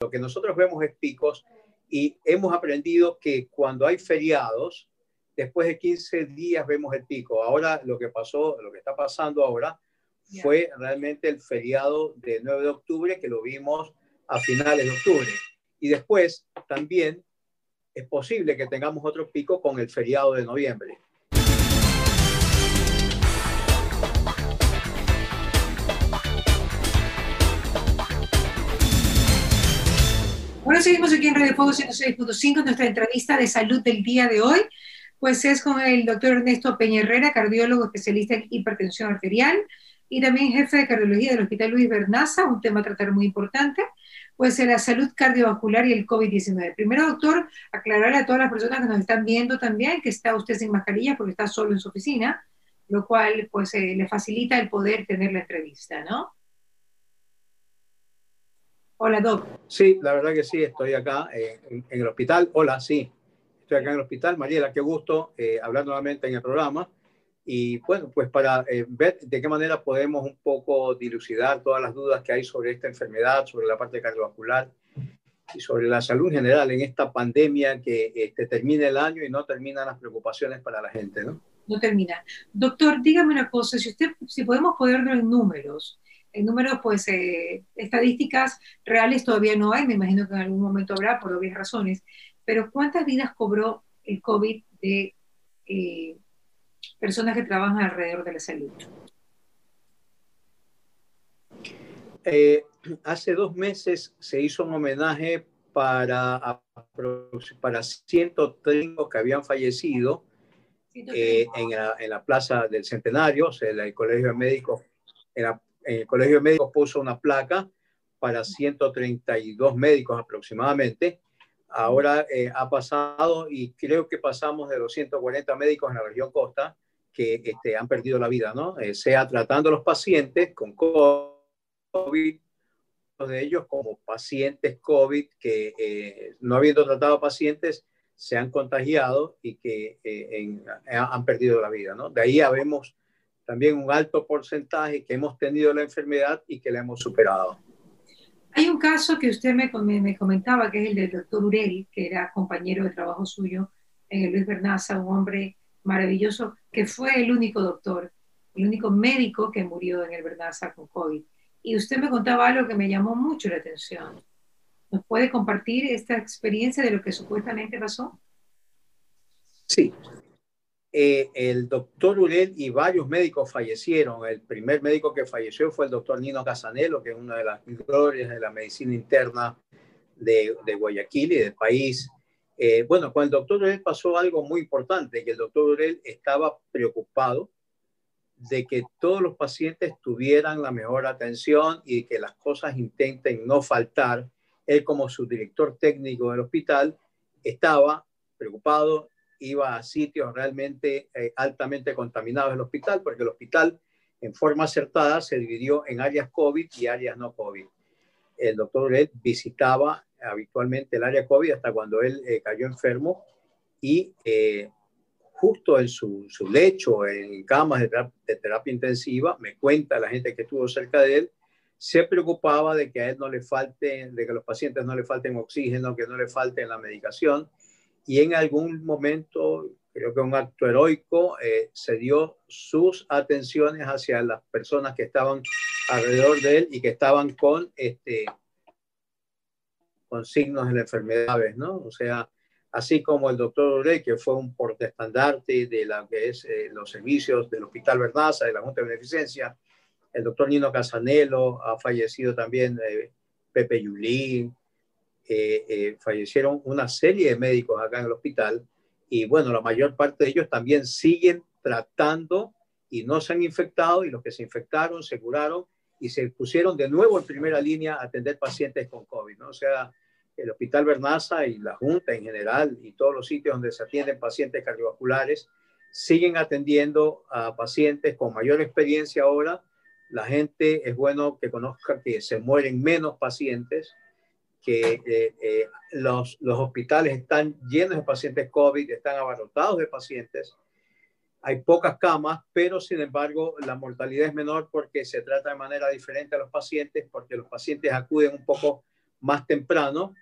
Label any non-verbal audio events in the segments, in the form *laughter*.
Lo que nosotros vemos es picos y hemos aprendido que cuando hay feriados, después de 15 días vemos el pico. Ahora lo que pasó, lo que está pasando ahora fue realmente el feriado del 9 de octubre que lo vimos a finales de octubre. Y después también es posible que tengamos otro pico con el feriado de noviembre. Seguimos aquí en Radio Fuego 106.5, nuestra entrevista de salud del día de hoy, pues es con el doctor Ernesto Peña Herrera, cardiólogo especialista en hipertensión arterial y también jefe de cardiología del Hospital Luis Bernaza, un tema a tratar muy importante, pues la salud cardiovascular y el COVID-19. Primero, doctor, aclararle a todas las personas que nos están viendo también que está usted sin mascarilla porque está solo en su oficina, lo cual pues eh, le facilita el poder tener la entrevista, ¿no? Hola, doc. Sí, la verdad que sí, estoy acá eh, en, el hospital. Hola, sí, estoy acá en el hospital. Mariela, qué gusto eh, hablar nuevamente en el programa. Y bueno, pues para eh, ver de qué manera podemos un poco dilucidar todas las dudas que hay sobre esta enfermedad, sobre la parte cardiovascular y sobre la salud en general en esta pandemia que este, termina el año y no terminan las preocupaciones para la gente, ¿no? No termina. Doctor, dígame una cosa, si usted, si podemos ponerlo en números, en números, pues, eh, estadísticas reales todavía no hay, me imagino que en algún momento habrá por obvias razones, pero ¿cuántas vidas cobró el COVID de eh, personas que trabajan alrededor de la salud? Eh, hace dos meses se hizo un homenaje para, para 130 que habían fallecido en, la, en, la, Plaza del Centenario, o sea, el Colegio de Médicos, el Colegio de Médicos puso una placa para 132 médicos aproximadamente. Ahora eh, ha pasado y creo que pasamos de los 140 médicos en la región costa que este, han perdido la vida, ¿no? Eh, sea tratando a los pacientes con COVID, de ellos como pacientes COVID que eh, no habiendo tratado pacientes se han contagiado y que eh, han perdido la vida, ¿no? De ahí habemos también un alto porcentaje que hemos tenido la enfermedad y que la hemos superado. Hay un caso que usted me, me comentaba, que es el del doctor Urel, que era compañero de trabajo suyo en el Luis Bernaza, un hombre maravilloso, que fue el único doctor, el único médico que murió en el Verdaza con COVID. Y usted me contaba algo que me llamó mucho la atención. ¿Nos puede compartir esta experiencia de lo que supuestamente pasó? Sí. Eh, el doctor Urel y varios médicos fallecieron. El primer médico que falleció fue el doctor Nino Casanelo, que es una de las glorias de la medicina interna de, Guayaquil y del país. Eh, bueno, con el doctor Urel pasó algo muy importante, que el doctor Urel estaba preocupado de que todos los pacientes tuvieran la mejor atención y que las cosas intenten no faltar. Él como su director técnico del hospital estaba preocupado, iba a sitios realmente eh, altamente contaminados del hospital, porque el hospital en forma acertada se dividió en áreas COVID y áreas no COVID. El doctor Urel visitaba habitualmente el área COVID hasta cuando él eh, cayó enfermo y eh, justo en su, su, lecho, en camas de, terapia intensiva, me cuenta la gente que estuvo cerca de él, se preocupaba de que a él no le falte, de que los pacientes no le falten oxígeno, que no le falte la medicación y en algún momento, creo que un acto heroico, eh, se dio sus atenciones hacia las personas que estaban alrededor de él y que estaban con este, con signos de la enfermedad, ¿no? O sea, así como el doctor Urey, que fue un portestandarte de que es eh, los servicios del Hospital Vernaza, de la Junta de Beneficencia, el doctor Nino Casanelo, ha fallecido también eh, Pepe Yulín, eh, fallecieron una serie de médicos acá en el hospital y bueno, la mayor parte de ellos también siguen tratando y no se han infectado y los que se infectaron se curaron y se pusieron de nuevo en primera línea a atender pacientes con COVID, ¿no? O sea, el Hospital Bernaza y la Junta en general y todos los sitios donde se atienden pacientes cardiovasculares siguen atendiendo a pacientes con mayor experiencia ahora. La gente es bueno que conozca que se mueren menos pacientes, que eh, eh, los, los hospitales están llenos de pacientes COVID, están abarrotados de pacientes hay pocas camas, pero sin embargo la mortalidad es menor porque se trata de manera diferente a los pacientes, porque los pacientes acuden un poco más temprano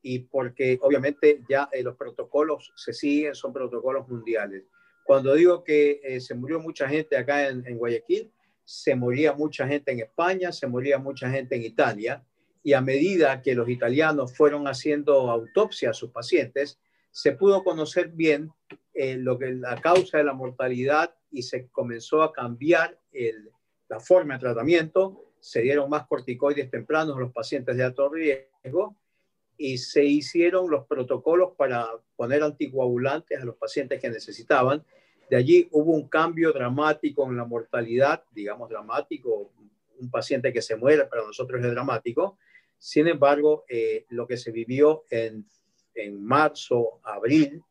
y porque obviamente ya eh, los protocolos se siguen, son protocolos mundiales. Cuando digo que se murió mucha gente acá en, en, Guayaquil, se moría mucha gente en España, se moría mucha gente en Italia, y a medida que los italianos fueron haciendo autopsia a sus pacientes, se pudo conocer bien eh, lo que la causa de la mortalidad y se comenzó a cambiar la forma de tratamiento, se dieron más corticoides tempranos a los pacientes de alto riesgo y se hicieron los protocolos para poner anticoagulantes a los pacientes que necesitaban. De allí hubo un cambio dramático en la mortalidad, digamos dramático, un paciente que se muere para nosotros es dramático. Sin embargo, eh, lo que se vivió en, en marzo, abril,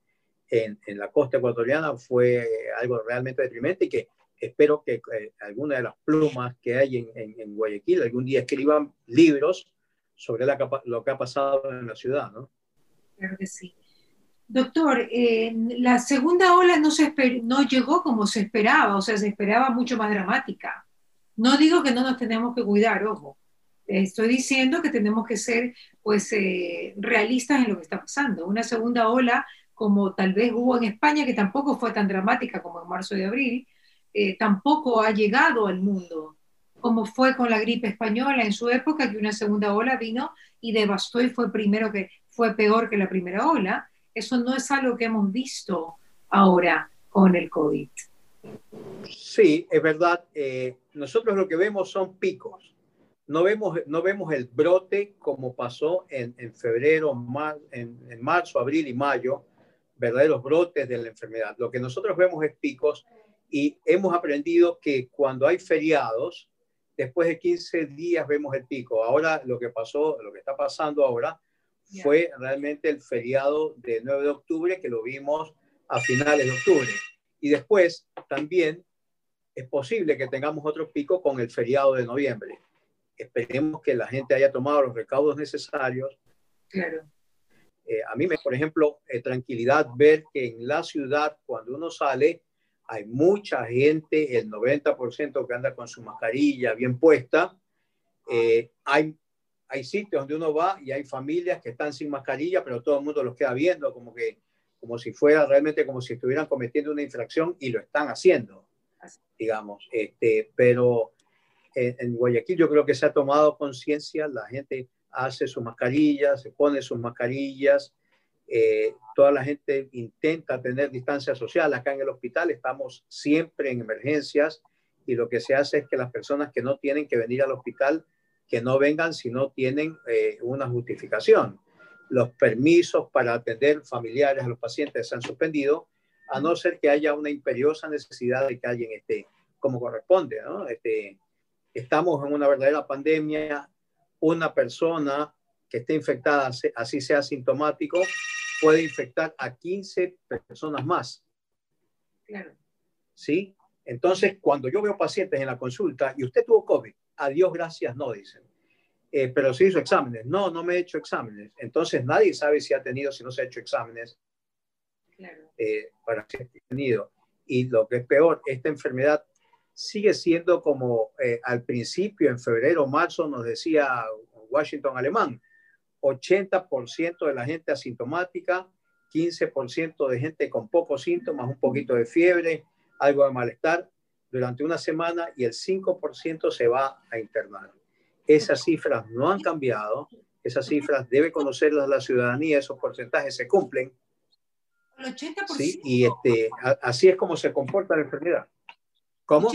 en, en, la costa ecuatoriana fue algo realmente deprimente y que espero que eh, alguna de las plumas que hay en, en, Guayaquil algún día escriban libros sobre la, lo que ha pasado en la ciudad, ¿no? Claro que sí. Doctor, la segunda ola no, se no llegó como se esperaba, o sea, se esperaba mucho más dramática. No digo que no nos tenemos que cuidar, ojo. Estoy diciendo que tenemos que ser, pues, eh, realistas en lo que está pasando. Una segunda ola, como tal vez hubo en España, que tampoco fue tan dramática como en marzo y abril, eh, tampoco ha llegado al mundo, como fue con la gripe española en su época, que una segunda ola vino y devastó y fue primero que fue peor que la primera ola. Eso no es algo que hemos visto ahora con el COVID. Sí, es verdad. Eh, nosotros lo que vemos son picos. No vemos, no vemos el brote como pasó en, en febrero, mar, en, en marzo, abril y mayo, verdaderos brotes de la enfermedad. Lo que nosotros vemos es picos y hemos aprendido que cuando hay feriados, después de 15 días vemos el pico. Ahora lo que pasó, lo que está pasando ahora fue realmente el feriado de 9 de octubre que lo vimos a finales de octubre. Y después también es posible que tengamos otro pico con el feriado de noviembre. Esperemos que la gente haya tomado los recaudos necesarios. Claro. Eh, a mí me, por ejemplo, eh, tranquilidad ver que en la ciudad, cuando uno sale, hay mucha gente, el 90% que anda con su mascarilla bien puesta. Eh, hay, hay sitios donde uno va y hay familias que están sin mascarilla, pero todo el mundo los queda viendo como que como si fuera realmente como si estuvieran cometiendo una infracción y lo están haciendo, digamos. Este, pero en, en Guayaquil yo creo que se ha tomado conciencia, la gente hace sus mascarillas, se pone sus mascarillas, eh, toda la gente intenta tener distancia social. Acá en el hospital estamos siempre en emergencias y lo que se hace es que las personas que no tienen que venir al hospital, que no vengan si no tienen eh, una justificación. Los permisos para atender familiares a los pacientes se han suspendido, a no ser que haya una imperiosa necesidad de que alguien esté como corresponde. ¿no? Este, estamos en una verdadera pandemia. Una persona que esté infectada, así sea asintomático, puede infectar a 15 personas más. Claro. ¿Sí? Entonces, cuando yo veo pacientes en la consulta y usted tuvo COVID, adiós, gracias, no dicen. Eh, pero se hizo exámenes. No, no me he hecho exámenes. Entonces, nadie sabe si ha tenido, si no se ha hecho exámenes. Claro. Eh, para si ha tenido. Y lo que es peor, esta enfermedad sigue siendo como eh, al principio, en febrero, marzo, nos decía Washington alemán, 80% de la gente asintomática, 15% de gente con pocos síntomas, un poquito de fiebre, algo de malestar durante una semana y el 5% se va a internar. Esas cifras no han cambiado, esas cifras debe conocerlas la ciudadanía, esos porcentajes se cumplen. El 80%. Sí, y este, así es como se comporta la enfermedad. ¿Cómo?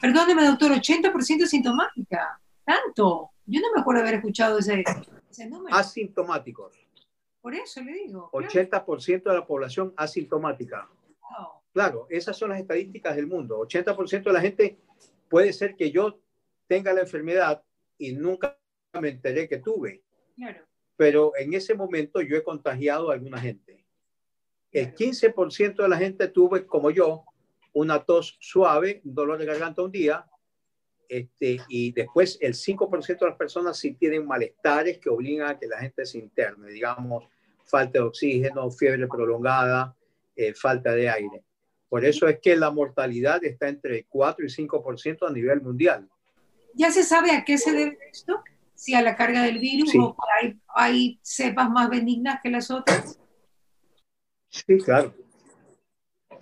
Perdóneme, doctor, 80% sintomática. Tanto. Yo no me acuerdo haber escuchado ese, ese número. Asintomáticos. Por eso le digo. 80% de la población asintomática. Wow. Claro, esas son las estadísticas del mundo. 80% de la gente puede ser que yo tenga la enfermedad y nunca me enteré que tuve. Claro. Pero en ese momento yo he contagiado a alguna gente. El 15% de la gente tuve, como yo, una tos suave, un dolor de garganta un día, este, y después el 5% de las personas sí tienen malestares que obligan a que la gente se interne, digamos, falta de oxígeno, fiebre prolongada, eh, falta de aire. Por eso es que la mortalidad está entre 4 y 5% a nivel mundial. ¿Ya se sabe a qué se debe esto? sí, a la carga del virus o hay, hay cepas más benignas que las otras? Sí, claro.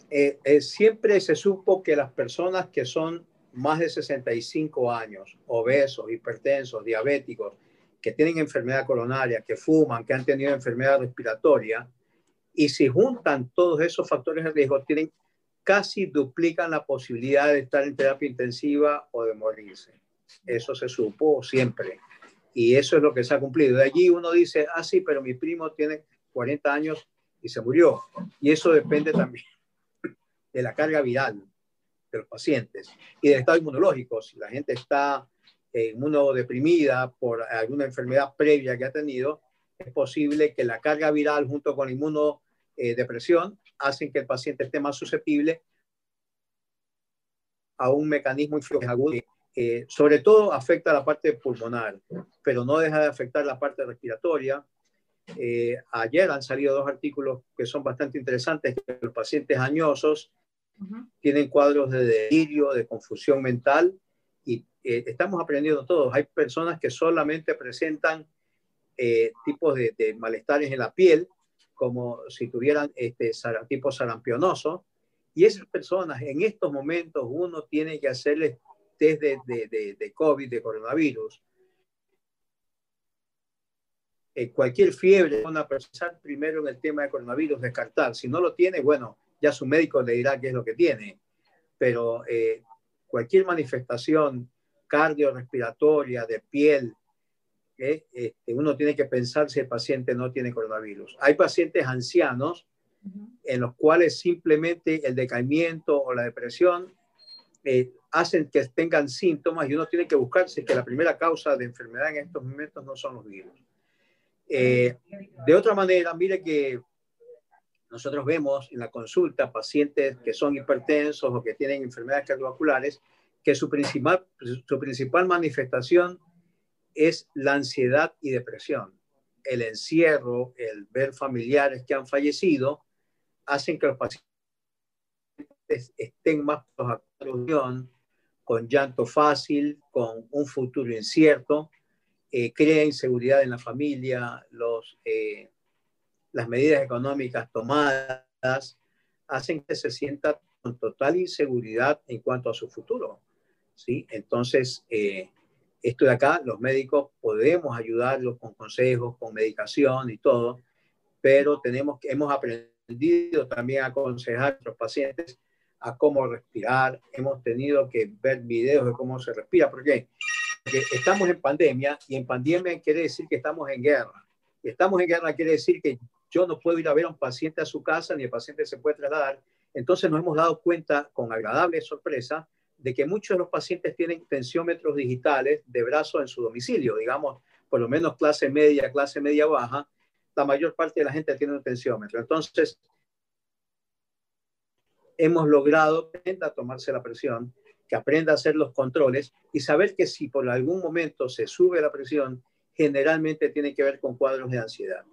Eh, eh, siempre se supo que las personas que son más de 65 años, obesos, hipertensos, diabéticos, que tienen enfermedad coronaria, que fuman, que han tenido enfermedad respiratoria, y si juntan todos esos factores de riesgo, tienen casi duplican la posibilidad de estar en terapia intensiva o de morirse. Eso se supo siempre. Y eso es lo que se ha cumplido. De allí uno dice, ah, sí, pero mi primo tiene 40 años y se murió. Y eso depende también de la carga viral de los pacientes y del estado inmunológico. Si la gente está eh, inmunodeprimida por alguna enfermedad previa que ha tenido, es posible que la carga viral junto con la inmunodepresión hacen que el paciente esté más susceptible a un mecanismo inflamatorio que sobre todo afecta la parte pulmonar, pero no deja de afectar la parte respiratoria. Eh, ayer han salido dos artículos que son bastante interesantes, que los pacientes añosos tienen cuadros de delirio, de confusión mental y eh, estamos aprendiendo todos. Hay personas que solamente presentan eh, tipos de, malestares en la piel, como si tuvieran este tipo sarampionoso, y esas personas en estos momentos uno tiene que hacerles test de, de, de COVID, de coronavirus. Eh, cualquier fiebre, una persona primero en el tema de coronavirus, descartar. Si no lo tiene, bueno, ya su médico le dirá qué es lo que tiene. Pero eh, cualquier manifestación cardiorrespiratoria, de piel, eh, este, uno tiene que pensar si el paciente no tiene coronavirus. Hay pacientes ancianos en los cuales simplemente el decaimiento o la depresión eh, hacen que tengan síntomas y uno tiene que buscarse que la primera causa de enfermedad en estos momentos no son los virus. de otra manera, mire que nosotros vemos en la consulta pacientes que son hipertensos o que tienen enfermedades cardiovasculares que su principal, su principal manifestación es la ansiedad y depresión. El encierro, el ver familiares que han fallecido, hacen que los pacientes estén más con llanto fácil, con un futuro incierto, eh, crea inseguridad en la familia, los, eh, las medidas económicas tomadas hacen que se sienta con total inseguridad en cuanto a su futuro. ¿sí? Entonces, eh, esto de acá, los médicos podemos ayudarlos con consejos, con medicación y todo, pero tenemos hemos aprendido también a aconsejar a nuestros pacientes a cómo respirar. Hemos tenido que ver videos de cómo se respira. ¿Por qué? Porque estamos en pandemia y en pandemia quiere decir que estamos en guerra. Y estamos en guerra quiere decir que yo no puedo ir a ver a un paciente a su casa ni el paciente se puede trasladar. Entonces nos hemos dado cuenta con agradable sorpresa de que muchos de los pacientes tienen tensiómetros digitales de brazo en su domicilio, digamos, por lo menos clase media, clase media baja, la mayor parte de la gente tiene un tensiómetro. Entonces, hemos logrado que aprenda a tomarse la presión, que aprenda a hacer los controles y saber que si por algún momento se sube la presión, generalmente tiene que ver con cuadros de ansiedad.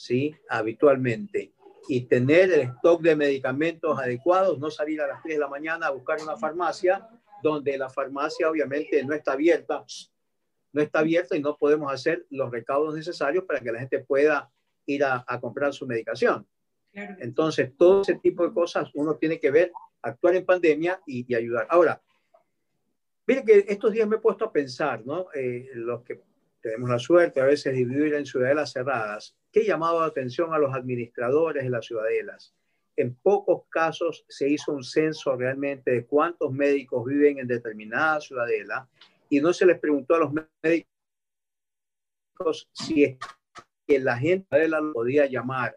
¿Sí? Habitualmente. Y tener el stock de medicamentos adecuados, no salir a las 3 de la mañana a buscar una farmacia donde la farmacia obviamente no está abierta, no está abierta y no podemos hacer los recaudos necesarios para que la gente pueda ir a, comprar su medicación. Entonces, todo ese tipo de cosas uno tiene que ver, actuar en pandemia y, ayudar. Ahora, miren que estos días me he puesto a pensar, ¿no? Eh, los que tenemos la suerte a veces de vivir en ciudadelas cerradas, ¿qué llamado la atención a los administradores de las ciudadelas? En pocos casos se hizo un censo realmente de cuántos médicos viven en determinada ciudadela y no se les preguntó a los médicos si es que la gente de la podía llamar,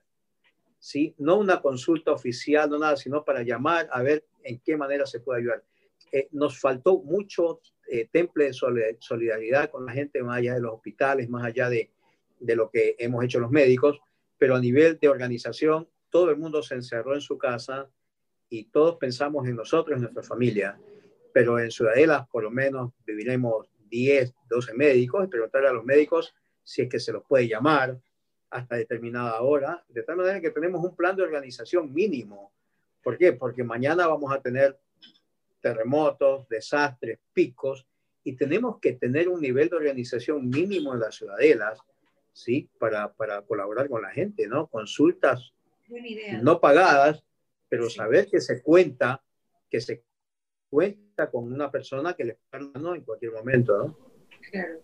¿sí? No una consulta oficial, no nada, sino para llamar a ver en qué manera se puede ayudar. Eh, nos faltó mucho eh, temple de solidaridad con la gente más allá de los hospitales, más allá de, de lo que hemos hecho los médicos, pero a nivel de organización, todo el mundo se encerró en su casa y todos pensamos en nosotros, en nuestra familia. Pero en Ciudadela, por lo menos, viviremos 10, 12 médicos, preguntar a los médicos si es que se los puede llamar hasta determinada hora, de tal manera que tenemos un plan de organización mínimo. ¿Por qué? Porque mañana vamos a tener terremotos, desastres, picos, y tenemos que tener un nivel de organización mínimo en las ciudadelas, ¿sí? Para, para colaborar con la gente, ¿no? Consultas no pagadas, pero saber que se cuenta, que se cuenta con una persona que le está en cualquier momento, ¿no? Claro.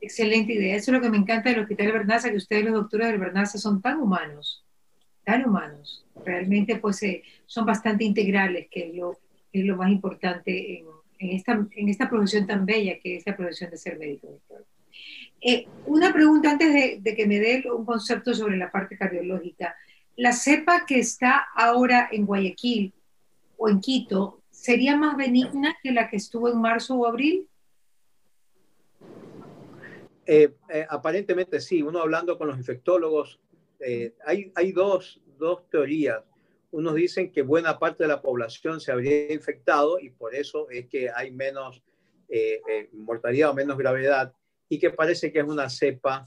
Excelente idea. Eso es lo que me encanta del Hospital Bernaza, que ustedes los doctores del Bernaza son tan humanos, tan humanos. Realmente pues eh, son bastante integrales, que es lo, es lo más importante en, en, esta, en esta profesión tan bella que es la profesión de ser médico, doctor. Eh, una pregunta antes de, que me dé un concepto sobre la parte cardiológica. La cepa que está ahora en Guayaquil o en Quito, ¿sería más benigna que la que estuvo en marzo o abril? Eh, eh, aparentemente sí, uno hablando con los infectólogos, hay, hay dos, dos, teorías. Unos dicen que buena parte de la población se habría infectado y por eso es que hay menos mortalidad o menos gravedad y que parece que es una cepa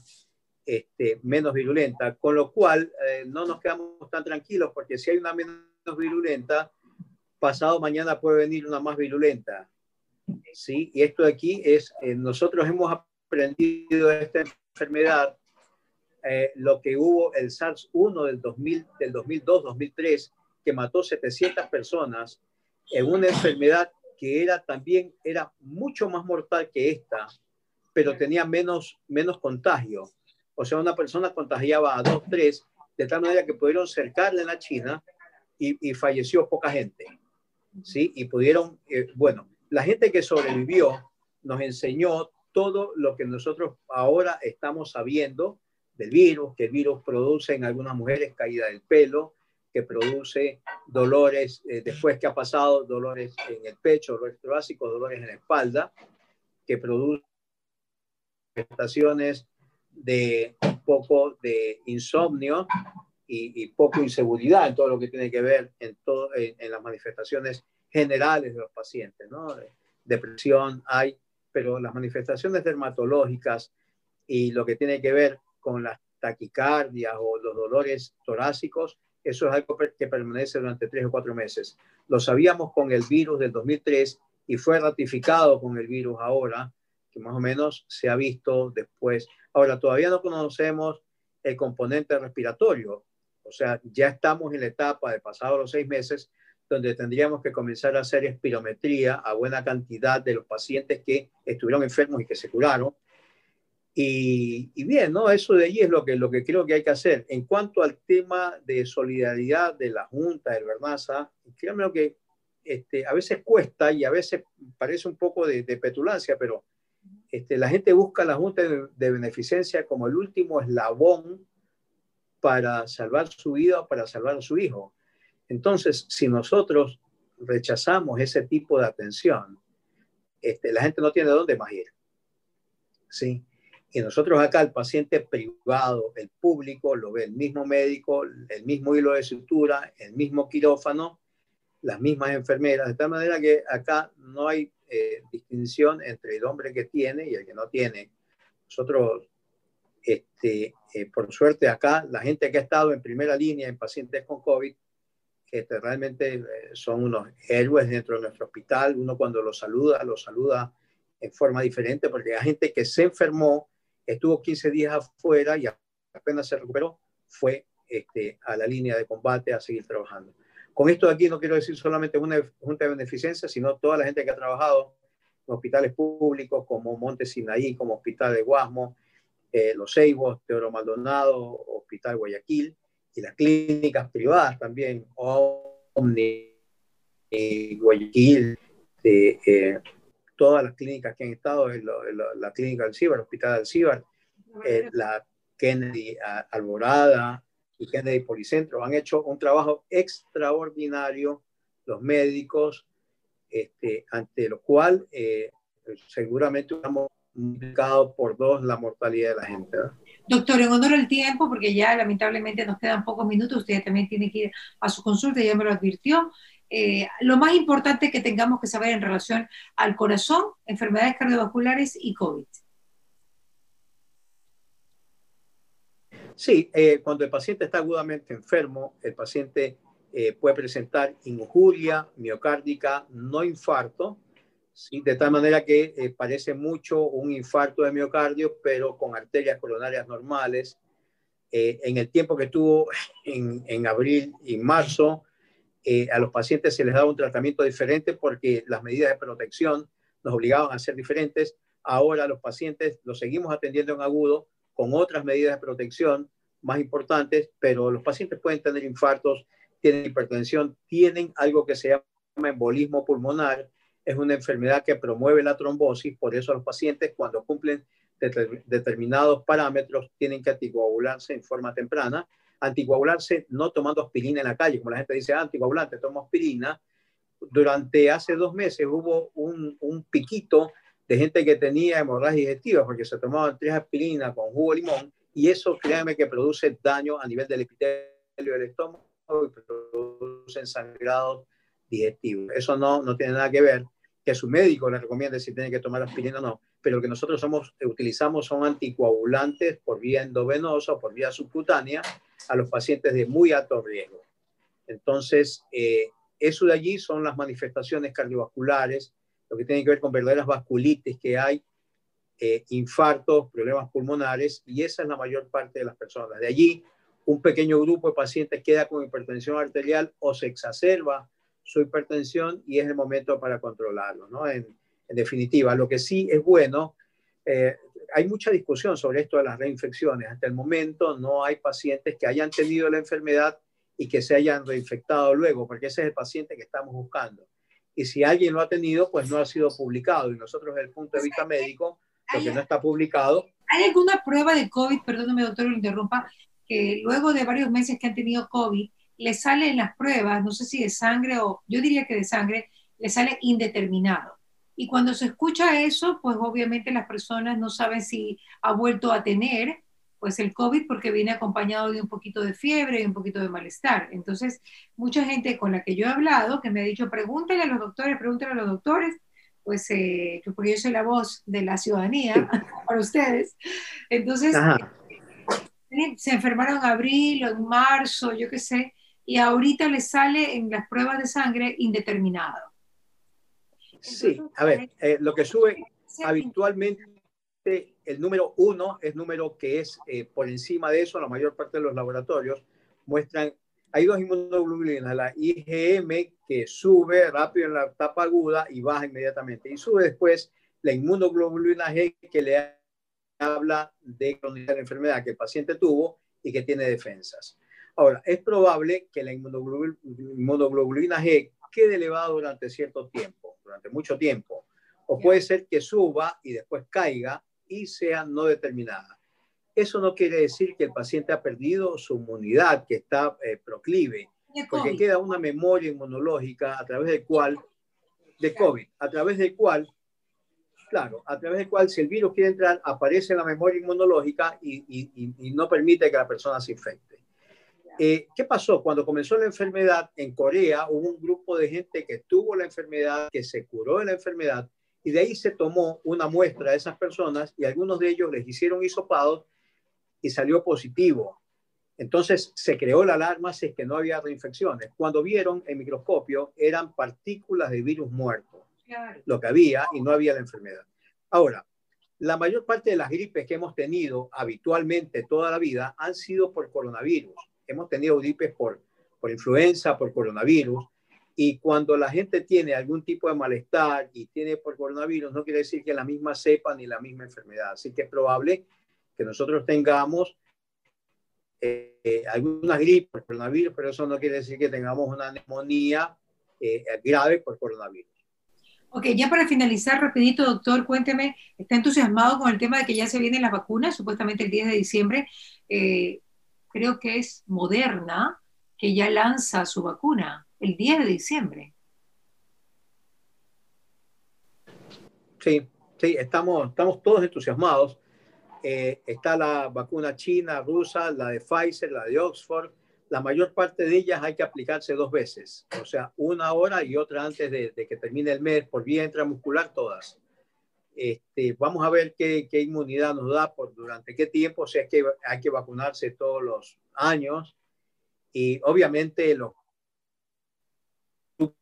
este, menos virulenta, con lo cual no nos quedamos tan tranquilos porque si hay una menos virulenta, pasado mañana puede venir una más virulenta. ¿sí? Y esto de aquí es, nosotros hemos aprendido de esta enfermedad eh, lo que hubo el SARS-1 del, 2000, del 2002-2003, que mató 700 personas en una enfermedad que era también era mucho más mortal que esta, pero tenía menos, menos contagio. O sea, una persona contagiaba a dos, tres, de tal manera que pudieron cercarle en la China y, y falleció poca gente. ¿sí? Y pudieron, eh, bueno, la gente que sobrevivió nos enseñó todo lo que nosotros ahora estamos sabiendo del virus, que el virus produce en algunas mujeres caída del pelo, que produce dolores eh, después que ha pasado, dolores en el pecho, dolores torácicos, dolores en la espalda, que produce manifestaciones de un poco de insomnio y, poco inseguridad en todo lo que tiene que ver en, todo, en las manifestaciones generales de los pacientes, ¿no? Depresión hay pero las manifestaciones dermatológicas y lo que tiene que ver con las taquicardias o los dolores torácicos, eso es algo que permanece durante tres o cuatro meses. Lo sabíamos con el virus del 2003 y fue ratificado con el virus ahora, que más o menos se ha visto después. Ahora, todavía no conocemos el componente respiratorio, o sea, ya estamos en la etapa de pasados los seis meses donde tendríamos que comenzar a hacer espirometría a buena cantidad de los pacientes que estuvieron enfermos y que se curaron. Y, y, bien, ¿no? Eso de allí es lo que, lo que creo que hay que hacer. En cuanto al tema de solidaridad de la Junta, del Bernaza, créanme que este, a veces cuesta y a veces parece un poco de, de petulancia, pero este, la gente busca la Junta de, Beneficencia como el último eslabón para salvar su vida para salvar a su hijo. Entonces, si nosotros rechazamos ese tipo de atención, este, la gente no tiene dónde más ir. ¿Sí? Y nosotros acá, el paciente privado, el público, lo ve el mismo médico, el mismo hilo de sutura, el mismo quirófano, las mismas enfermeras, de tal manera que acá no hay eh, distinción entre el hombre que tiene y el que no tiene. Nosotros, este, eh, por suerte acá, la gente que ha estado en primera línea en pacientes con COVID, que realmente eh, son unos héroes dentro de nuestro hospital. Uno cuando los saluda, los saluda en forma diferente, porque hay gente que se enfermó, estuvo 15 días afuera y apenas se recuperó, fue este, a la línea de combate a seguir trabajando. Con esto de aquí no quiero decir solamente una junta de beneficencia, sino toda la gente que ha trabajado en hospitales públicos como Monte Sinaí, como Hospital de Guasmo, eh, Los Ceibos, Teodoro Maldonado, Hospital Guayaquil, y las clínicas privadas también, Omni, Guayaquil, eh, todas las clínicas que han estado, en, la clínica del CIBAR, el Hospital del CIBAR, eh, la Kennedy Alborada y Kennedy Policentro, han hecho un trabajo extraordinario los médicos, este, ante lo cual eh, seguramente hemos multiplicado por dos la mortalidad de la gente. Doctor, en honor al tiempo, porque ya lamentablemente nos quedan pocos minutos, usted también tiene que ir a su consulta, ya me lo advirtió. Eh, lo más importante que tengamos que saber en relación al corazón, enfermedades cardiovasculares y COVID. Sí, eh, cuando el paciente está agudamente enfermo, el paciente eh, puede presentar injuria miocárdica, no infarto, ¿sí? de tal manera que eh, parece mucho un infarto de miocardio, pero con arterias coronarias normales. En el tiempo que tuvo *laughs* en, en abril y marzo, a los pacientes se les daba un tratamiento diferente porque las medidas de protección nos obligaban a ser diferentes. Ahora los pacientes los seguimos atendiendo en agudo con otras medidas de protección más importantes, pero los pacientes pueden tener infartos, tienen hipertensión, tienen algo que se llama embolismo pulmonar, es una enfermedad que promueve la trombosis, por eso los pacientes cuando cumplen determinados parámetros tienen que anticoagularse en forma temprana. Anticoagularse no tomando aspirina en la calle, como la gente dice, ah, anticoagulante, tomo aspirina. Durante hace dos meses hubo un, un piquito de gente que tenía hemorragia digestiva porque se tomaban tres aspirinas con jugo de limón y eso, créanme, que produce daño a nivel del epitelio del estómago y produce sangrados digestivos. Eso no, no tiene nada que ver que su médico le recomiende si tiene que tomar aspirina o no, pero lo que nosotros somos, utilizamos son anticoagulantes por vía endovenosa o por vía subcutánea a los pacientes de muy alto riesgo. Entonces, eh, eso de allí son las manifestaciones cardiovasculares, lo que tiene que ver con verdaderas vasculitis que hay, eh, infartos, problemas pulmonares, y esa es la mayor parte de las personas. De allí, un pequeño grupo de pacientes queda con hipertensión arterial o se exacerba su hipertensión y es el momento para controlarlo, ¿no? En, definitiva, lo que sí es bueno, eh, hay mucha discusión sobre esto de las reinfecciones. Hasta el momento no hay pacientes que hayan tenido la enfermedad y que se hayan reinfectado luego, porque ese es el paciente que estamos buscando. Y si alguien lo ha tenido, pues no ha sido publicado. Y nosotros desde el punto de vista médico, lo que no está publicado. ¿Hay alguna prueba de COVID, perdóname doctor, lo interrumpa, que luego de varios meses que han tenido COVID, le sale en las pruebas, no sé si de sangre o yo diría que de sangre, le sale indeterminado. Y cuando se escucha eso, pues obviamente las personas no saben si ha vuelto a tener pues el COVID porque viene acompañado de un poquito de fiebre y un poquito de malestar. Entonces, mucha gente con la que yo he hablado que me ha dicho, pregúntale a los doctores, pregúntale a los doctores, pues eh, porque yo soy la voz de la ciudadanía *laughs* para ustedes. Entonces, eh, se enfermaron en abril o en marzo, yo qué sé, y ahorita le sale en las pruebas de sangre indeterminado. sí, a ver, eh, lo que sube habitualmente, el número uno es número que es eh, por encima de eso, la mayor parte de los laboratorios muestran, hay dos inmunoglobulinas, la IgM que sube rápido en la etapa aguda y baja inmediatamente, y sube después la inmunoglobulina G que le habla de la enfermedad que el paciente tuvo y que tiene defensas. Ahora, es probable que la inmunoglobulina G quede elevada durante cierto tiempo, durante mucho tiempo, o puede ser que suba y después caiga y sea no determinada. Eso no quiere decir que el paciente ha perdido su inmunidad, que está eh, proclive, porque queda una memoria inmunológica a través del cual, de COVID, a través del cual, claro, a través del cual si el virus quiere entrar, aparece la memoria inmunológica y no permite que la persona se infecte. Eh, ¿Qué pasó? Cuando comenzó la enfermedad en Corea, hubo un grupo de gente que tuvo la enfermedad, que se curó de la enfermedad, y de ahí se tomó una muestra de esas personas y algunos de ellos les hicieron hisopados y salió positivo. Entonces se creó la alarma si es que no había reinfecciones. Cuando vieron en microscopio eran partículas de virus muerto, lo que había y no había la enfermedad. Ahora, la mayor parte de las gripes que hemos tenido habitualmente toda la vida han sido por coronavirus hemos tenido gripes por, por influenza, por coronavirus, y cuando la gente tiene algún tipo de malestar y tiene por coronavirus, no quiere decir que la misma cepa ni la misma enfermedad. Así que es probable que nosotros tengamos eh, alguna gripe por coronavirus, pero eso no quiere decir que tengamos una neumonía eh, grave por coronavirus. Ok, ya para finalizar, rapidito, doctor, cuénteme, está entusiasmado con el tema de que ya se vienen las vacunas, supuestamente el 10 de diciembre. Eh, creo que es Moderna, que ya lanza su vacuna el 10 de diciembre. Sí, sí, estamos, estamos todos entusiasmados. Eh, está la vacuna china, rusa, la de Pfizer, la de Oxford. La mayor parte de ellas hay que aplicarse dos veces, o sea, una hora y otra antes de, de que termine el mes, por vía intramuscular todas. Este, vamos a ver qué, inmunidad nos da por durante qué tiempo, o sea, es que hay que vacunarse todos los años y obviamente los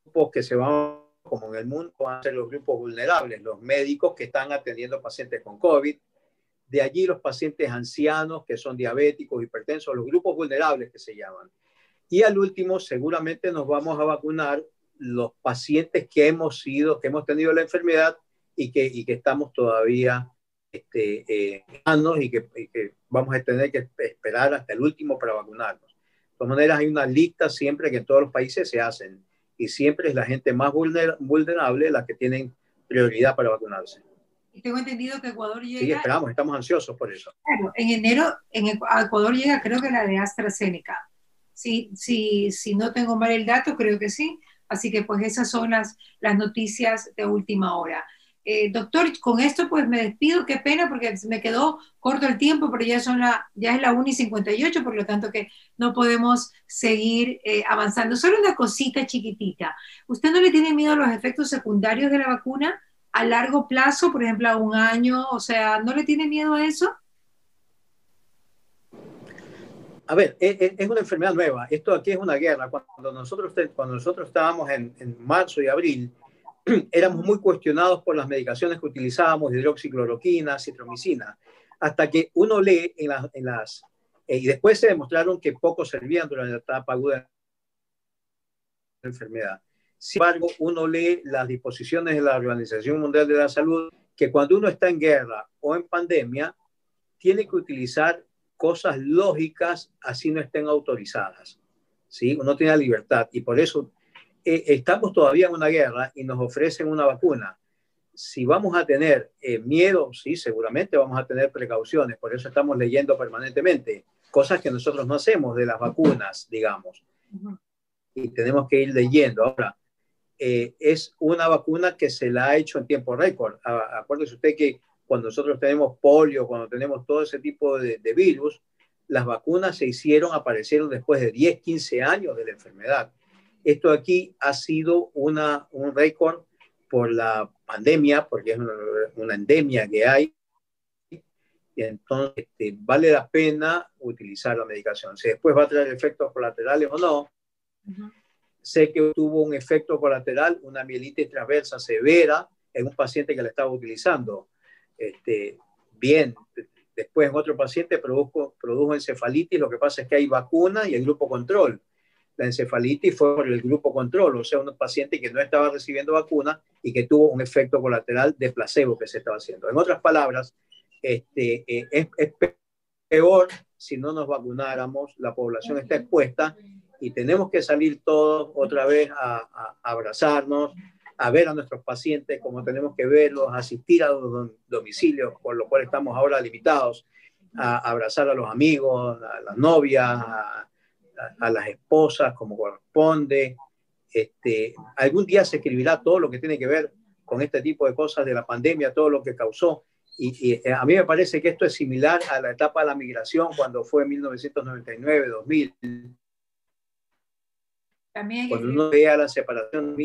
grupos que se van como en el mundo, van a ser los grupos vulnerables, los médicos que están atendiendo pacientes con COVID, de allí los pacientes ancianos que son diabéticos, hipertensos, los grupos vulnerables que se llaman. Y al último, seguramente nos vamos a vacunar los pacientes que hemos sido, que hemos tenido la enfermedad y que, y que estamos todavía este, eh, y, que, y que vamos a tener que esperar hasta el último para vacunarnos. De todas maneras, hay una lista siempre que en todos los países se hacen y siempre es la gente más vulnerable la que tienen prioridad para vacunarse. Y tengo entendido que Ecuador llega... Sí, esperamos, estamos ansiosos por eso. Claro, en enero en Ecuador llega creo que la de AstraZeneca. Sí, sí, si no tengo mal el dato, creo que sí. Así que pues esas son las, las noticias de última hora. Eh, doctor, con esto pues me despido, qué pena porque me quedó corto el tiempo, pero ya, son la, ya es la 1 y 58, por lo tanto que no podemos seguir eh, avanzando. Solo una cosita chiquitita. ¿Usted no le tiene miedo a los efectos secundarios de la vacuna a largo plazo, por ejemplo, a un año? O sea, ¿no le tiene miedo a eso? A ver, e, e, es, una enfermedad nueva. Esto aquí es una guerra. Cuando nosotros, cuando nosotros estábamos en, en marzo y abril, *clears throat* éramos muy cuestionados por las medicaciones que utilizábamos, hidroxicloroquina, citromicina, hasta que uno lee en las... En las eh, y después se demostraron que poco servían durante la etapa aguda de la enfermedad. Sin embargo, uno lee las disposiciones de la Organización Mundial de la Salud, que cuando uno está en guerra o en pandemia, tiene que utilizar cosas lógicas así no estén autorizadas. ¿sí? Uno tiene la libertad y por eso eh, estamos todavía en una guerra y nos ofrecen una vacuna. Si vamos a tener eh, miedo, sí, seguramente vamos a tener precauciones, por eso estamos leyendo permanentemente cosas que nosotros no hacemos de las vacunas, digamos. Y tenemos que ir leyendo. Ahora, eh, es una vacuna que se la ha hecho en tiempo récord. Acuérdese usted que cuando nosotros tenemos polio, cuando tenemos todo ese tipo de, de virus, las vacunas se hicieron, aparecieron después de 10, 15 años de la enfermedad. Esto aquí ha sido una, un récord por la pandemia, porque es una, endemia que hay. Y entonces este, vale la pena utilizar la medicación. Si después va a traer efectos colaterales o no. Sé que tuvo un efecto colateral, una mielitis transversa severa en un paciente que la estaba utilizando. Este, bien, después en otro paciente produjo, produjo encefalitis. Lo que pasa es que hay vacuna y el grupo control la encefalitis fue por el grupo control, o sea, un paciente que no estaba recibiendo vacuna y que tuvo un efecto colateral de placebo que se estaba haciendo. En otras palabras, este, eh, es, peor si no nos vacunáramos, la población está expuesta y tenemos que salir todos otra vez a, abrazarnos, a ver a nuestros pacientes como tenemos que verlos, asistir a los domicilios, por lo cual estamos ahora limitados, a abrazar a los amigos, a las novias, a, a, las esposas como corresponde. Este, algún día se escribirá todo lo que tiene que ver con este tipo de cosas de la pandemia, todo lo que causó. Y, eh, a mí me parece que esto es similar a la etapa de la migración cuando fue en 1999, 2000. También cuando uno vea la separación,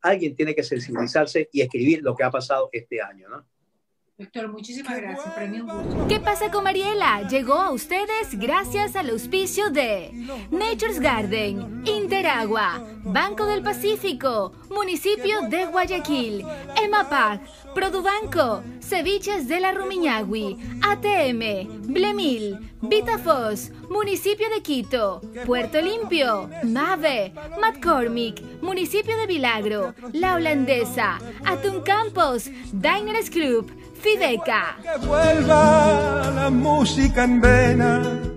alguien tiene que sensibilizarse y escribir lo que ha pasado este año, ¿no? Doctor, muchísimas gracias. Para mí un gusto. ¿Qué pasa con Mariela? Llegó a ustedes gracias al auspicio de Nature's Garden, Interagua, Banco del Pacífico, Municipio de Guayaquil, EMAPAC, Produbanco, Ceviches de la Rumiñahui, ATM, Blemil, Vitafos, Municipio de Quito, Puerto Limpio, Mave, McCormick, Municipio de Vilagro, La Holandesa, Atún Campos, Diners Group, Fideca. Que vuelva la música en vena